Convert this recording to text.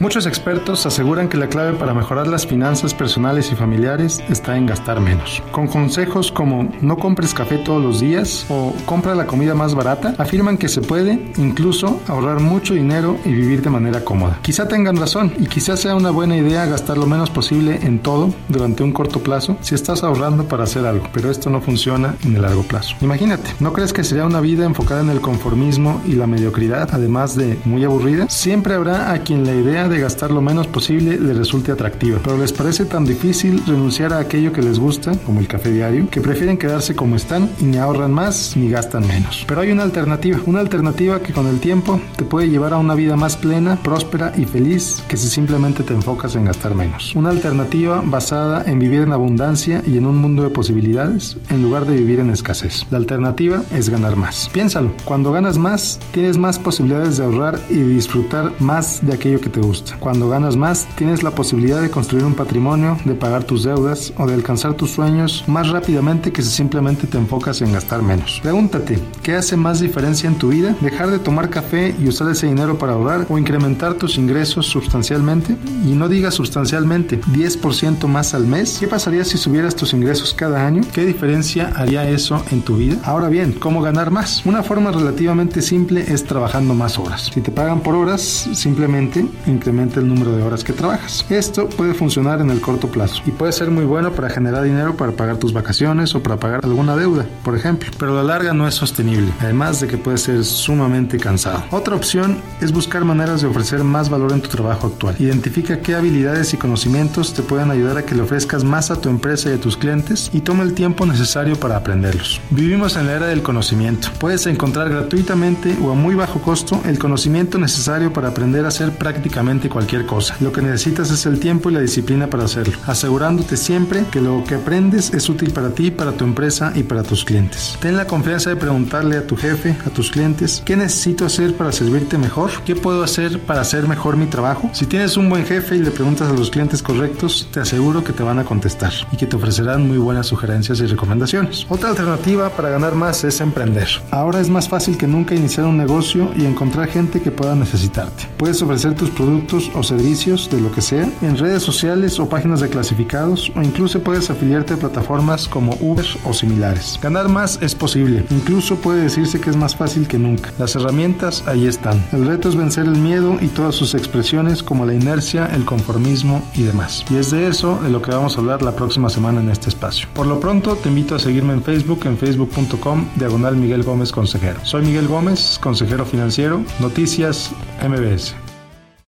Muchos expertos aseguran que la clave para mejorar las finanzas personales y familiares está en gastar menos. Con consejos como no compres café todos los días o compra la comida más barata, afirman que se puede incluso ahorrar mucho dinero y vivir de manera cómoda. Quizá tengan razón y quizás sea una buena idea gastar lo menos posible en todo durante un corto plazo si estás ahorrando para hacer algo, pero esto no funciona en el largo plazo. Imagínate, ¿no crees que sería una vida enfocada en el conformismo y la mediocridad, además de muy aburrida? Siempre habrá a quien la idea de gastar lo menos posible les resulte atractiva, pero les parece tan difícil renunciar a aquello que les gusta, como el café diario, que prefieren quedarse como están y ni ahorran más ni gastan menos. Pero hay una alternativa, una alternativa que con el tiempo te puede llevar a una vida más plena, próspera y feliz que si simplemente te enfocas en gastar menos. Una alternativa basada en vivir en abundancia y en un mundo de posibilidades en lugar de vivir en escasez. La alternativa es ganar más. Piénsalo, cuando ganas más, tienes más posibilidades de ahorrar y disfrutar más de aquello que te gusta. Cuando ganas más, tienes la posibilidad de construir un patrimonio, de pagar tus deudas o de alcanzar tus sueños más rápidamente que si simplemente te enfocas en gastar menos. Pregúntate, ¿qué hace más diferencia en tu vida? ¿Dejar de tomar café y usar ese dinero para ahorrar o incrementar tus ingresos sustancialmente? Y no digas sustancialmente, 10% más al mes. ¿Qué pasaría si subieras tus ingresos cada año? ¿Qué diferencia haría eso en tu vida? Ahora bien, ¿cómo ganar más? Una forma relativamente simple es trabajando más horas. Si te pagan por horas, simplemente incrementa el número de horas que trabajas. Esto puede funcionar en el corto plazo y puede ser muy bueno para generar dinero para pagar tus vacaciones o para pagar alguna deuda, por ejemplo, pero a la larga no es sostenible, además de que puede ser sumamente cansado. Otra opción es buscar maneras de ofrecer más valor en tu trabajo actual. Identifica qué habilidades y conocimientos te pueden ayudar a que le ofrezcas más a tu empresa y a tus clientes y toma el tiempo necesario para aprenderlos. Vivimos en la era del conocimiento. Puedes encontrar gratuitamente o a muy bajo costo el conocimiento necesario para aprender a hacer prácticamente cualquier cosa. Lo que necesitas es el tiempo y la disciplina para hacerlo, asegurándote siempre que lo que aprendes es útil para ti, para tu empresa y para tus clientes. Ten la confianza de preguntarle a tu jefe, a tus clientes, ¿qué necesito hacer para servirte mejor? ¿Qué puedo hacer para hacer mejor mi trabajo? Si tienes un buen jefe y le preguntas a los clientes correctos, te aseguro que te van a contestar y que te ofrecerán muy buenas sugerencias y recomendaciones. Otra alternativa para ganar más es emprender. Ahora es más fácil que nunca iniciar un negocio y encontrar gente que pueda necesitarte. Puedes ofrecer tus o servicios de lo que sea en redes sociales o páginas de clasificados o incluso puedes afiliarte a plataformas como Uber o similares. Ganar más es posible, incluso puede decirse que es más fácil que nunca. Las herramientas ahí están. El reto es vencer el miedo y todas sus expresiones como la inercia, el conformismo y demás. Y es de eso de lo que vamos a hablar la próxima semana en este espacio. Por lo pronto te invito a seguirme en Facebook en facebook.com diagonal Miguel Gómez Consejero. Soy Miguel Gómez, consejero financiero, Noticias MBS.